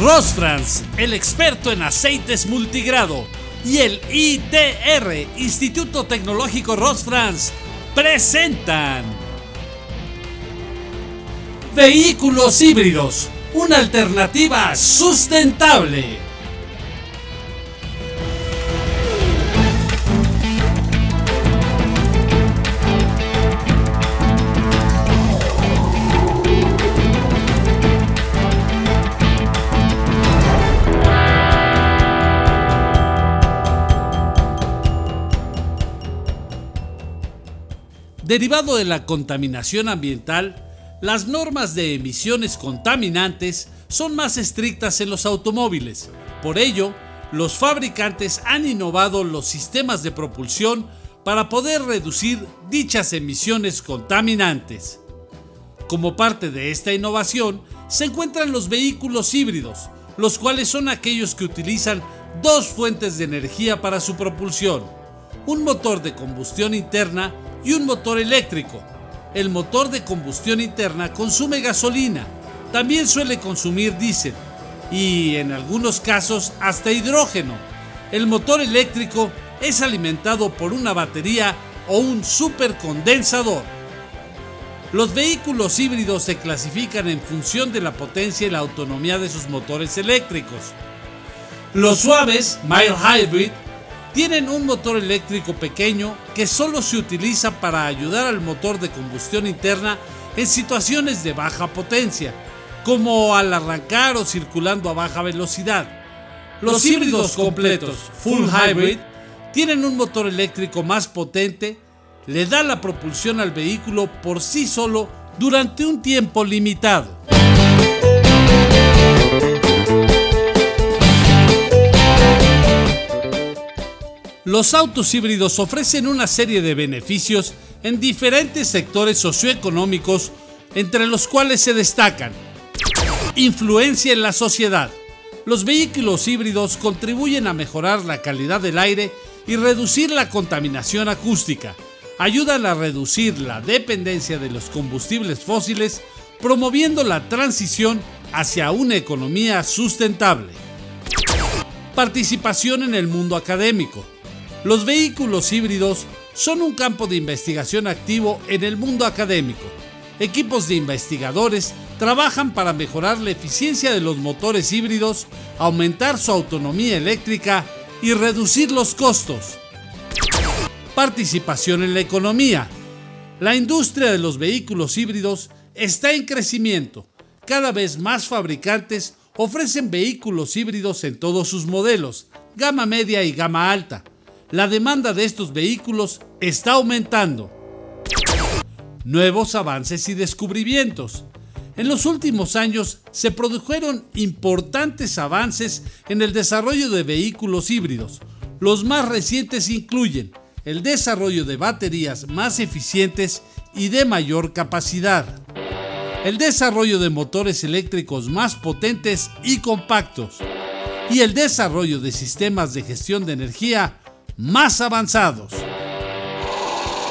Rosfrans, el experto en aceites multigrado, y el ITR, Instituto Tecnológico Rosfrans, presentan Vehículos híbridos, una alternativa sustentable. Derivado de la contaminación ambiental, las normas de emisiones contaminantes son más estrictas en los automóviles. Por ello, los fabricantes han innovado los sistemas de propulsión para poder reducir dichas emisiones contaminantes. Como parte de esta innovación, se encuentran los vehículos híbridos, los cuales son aquellos que utilizan dos fuentes de energía para su propulsión, un motor de combustión interna y un motor eléctrico. El motor de combustión interna consume gasolina, también suele consumir diésel y en algunos casos hasta hidrógeno. El motor eléctrico es alimentado por una batería o un supercondensador. Los vehículos híbridos se clasifican en función de la potencia y la autonomía de sus motores eléctricos. Los suaves, mild hybrid, tienen un motor eléctrico pequeño que solo se utiliza para ayudar al motor de combustión interna en situaciones de baja potencia, como al arrancar o circulando a baja velocidad. Los híbridos completos, full hybrid, tienen un motor eléctrico más potente, le da la propulsión al vehículo por sí solo durante un tiempo limitado. Los autos híbridos ofrecen una serie de beneficios en diferentes sectores socioeconómicos, entre los cuales se destacan influencia en la sociedad. Los vehículos híbridos contribuyen a mejorar la calidad del aire y reducir la contaminación acústica. Ayudan a reducir la dependencia de los combustibles fósiles, promoviendo la transición hacia una economía sustentable. Participación en el mundo académico. Los vehículos híbridos son un campo de investigación activo en el mundo académico. Equipos de investigadores trabajan para mejorar la eficiencia de los motores híbridos, aumentar su autonomía eléctrica y reducir los costos. Participación en la economía. La industria de los vehículos híbridos está en crecimiento. Cada vez más fabricantes ofrecen vehículos híbridos en todos sus modelos, gama media y gama alta la demanda de estos vehículos está aumentando. Nuevos avances y descubrimientos. En los últimos años se produjeron importantes avances en el desarrollo de vehículos híbridos. Los más recientes incluyen el desarrollo de baterías más eficientes y de mayor capacidad, el desarrollo de motores eléctricos más potentes y compactos, y el desarrollo de sistemas de gestión de energía más avanzados.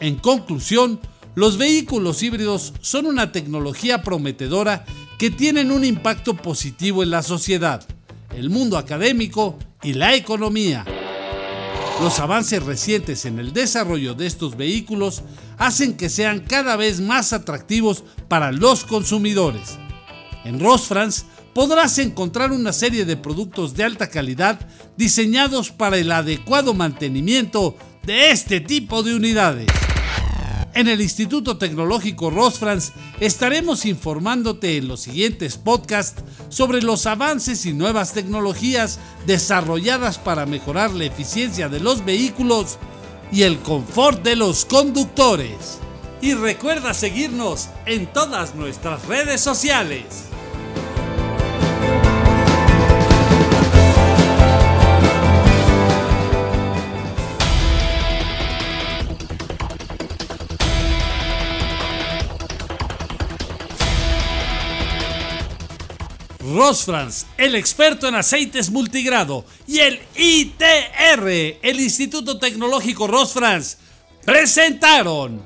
En conclusión, los vehículos híbridos son una tecnología prometedora que tienen un impacto positivo en la sociedad, el mundo académico y la economía. Los avances recientes en el desarrollo de estos vehículos hacen que sean cada vez más atractivos para los consumidores. En Rosfrans podrás encontrar una serie de productos de alta calidad diseñados para el adecuado mantenimiento de este tipo de unidades. En el Instituto Tecnológico Rosfrans estaremos informándote en los siguientes podcasts sobre los avances y nuevas tecnologías desarrolladas para mejorar la eficiencia de los vehículos y el confort de los conductores. Y recuerda seguirnos en todas nuestras redes sociales. Rosfrans, el experto en aceites multigrado, y el ITR, el Instituto Tecnológico Rosfrans, presentaron